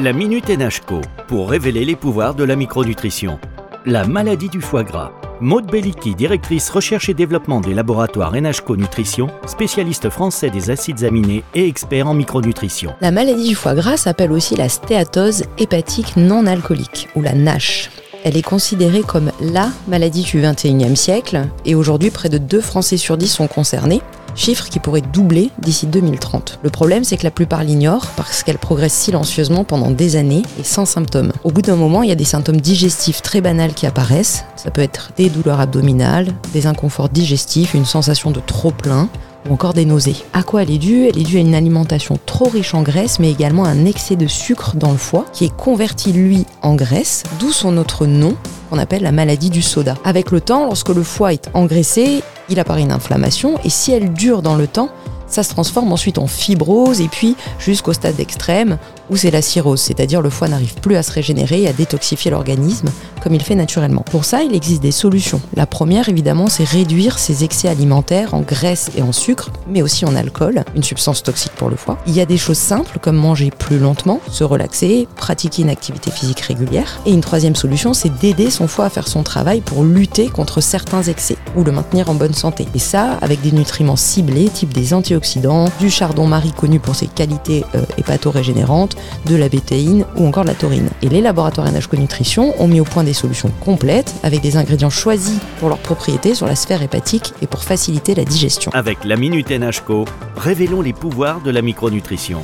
La Minute NHCO pour révéler les pouvoirs de la micronutrition. La maladie du foie gras. Maude Belliki, directrice recherche et développement des laboratoires NHCO Nutrition, spécialiste français des acides aminés et expert en micronutrition. La maladie du foie gras s'appelle aussi la stéatose hépatique non alcoolique ou la NASH. Elle est considérée comme LA maladie du 21e siècle et aujourd'hui près de 2 Français sur 10 sont concernés chiffre qui pourrait doubler d'ici 2030. Le problème, c'est que la plupart l'ignorent parce qu'elle progresse silencieusement pendant des années et sans symptômes. Au bout d'un moment, il y a des symptômes digestifs très banals qui apparaissent. Ça peut être des douleurs abdominales, des inconforts digestifs, une sensation de trop plein, ou encore des nausées. À quoi elle est due? Elle est due à une alimentation trop riche en graisse, mais également un excès de sucre dans le foie, qui est converti lui en graisse, d'où son autre nom, qu'on appelle la maladie du soda. Avec le temps, lorsque le foie est engraissé, il apparaît une inflammation et si elle dure dans le temps, ça se transforme ensuite en fibrose et puis jusqu'au stade extrême où c'est la cirrhose, c'est-à-dire le foie n'arrive plus à se régénérer et à détoxifier l'organisme comme il fait naturellement. Pour ça, il existe des solutions. La première, évidemment, c'est réduire ses excès alimentaires en graisse et en sucre, mais aussi en alcool, une substance toxique pour le foie. Il y a des choses simples comme manger plus lentement, se relaxer, pratiquer une activité physique régulière. Et une troisième solution, c'est d'aider son foie à faire son travail pour lutter contre certains excès ou le maintenir en bonne santé. Et ça, avec des nutriments ciblés, type des du chardon-marie connu pour ses qualités euh, hépato-régénérantes, de la bétaïne ou encore de la taurine. Et les laboratoires NHCO Nutrition ont mis au point des solutions complètes avec des ingrédients choisis pour leurs propriétés sur la sphère hépatique et pour faciliter la digestion. Avec la Minute NHCO, révélons les pouvoirs de la micronutrition.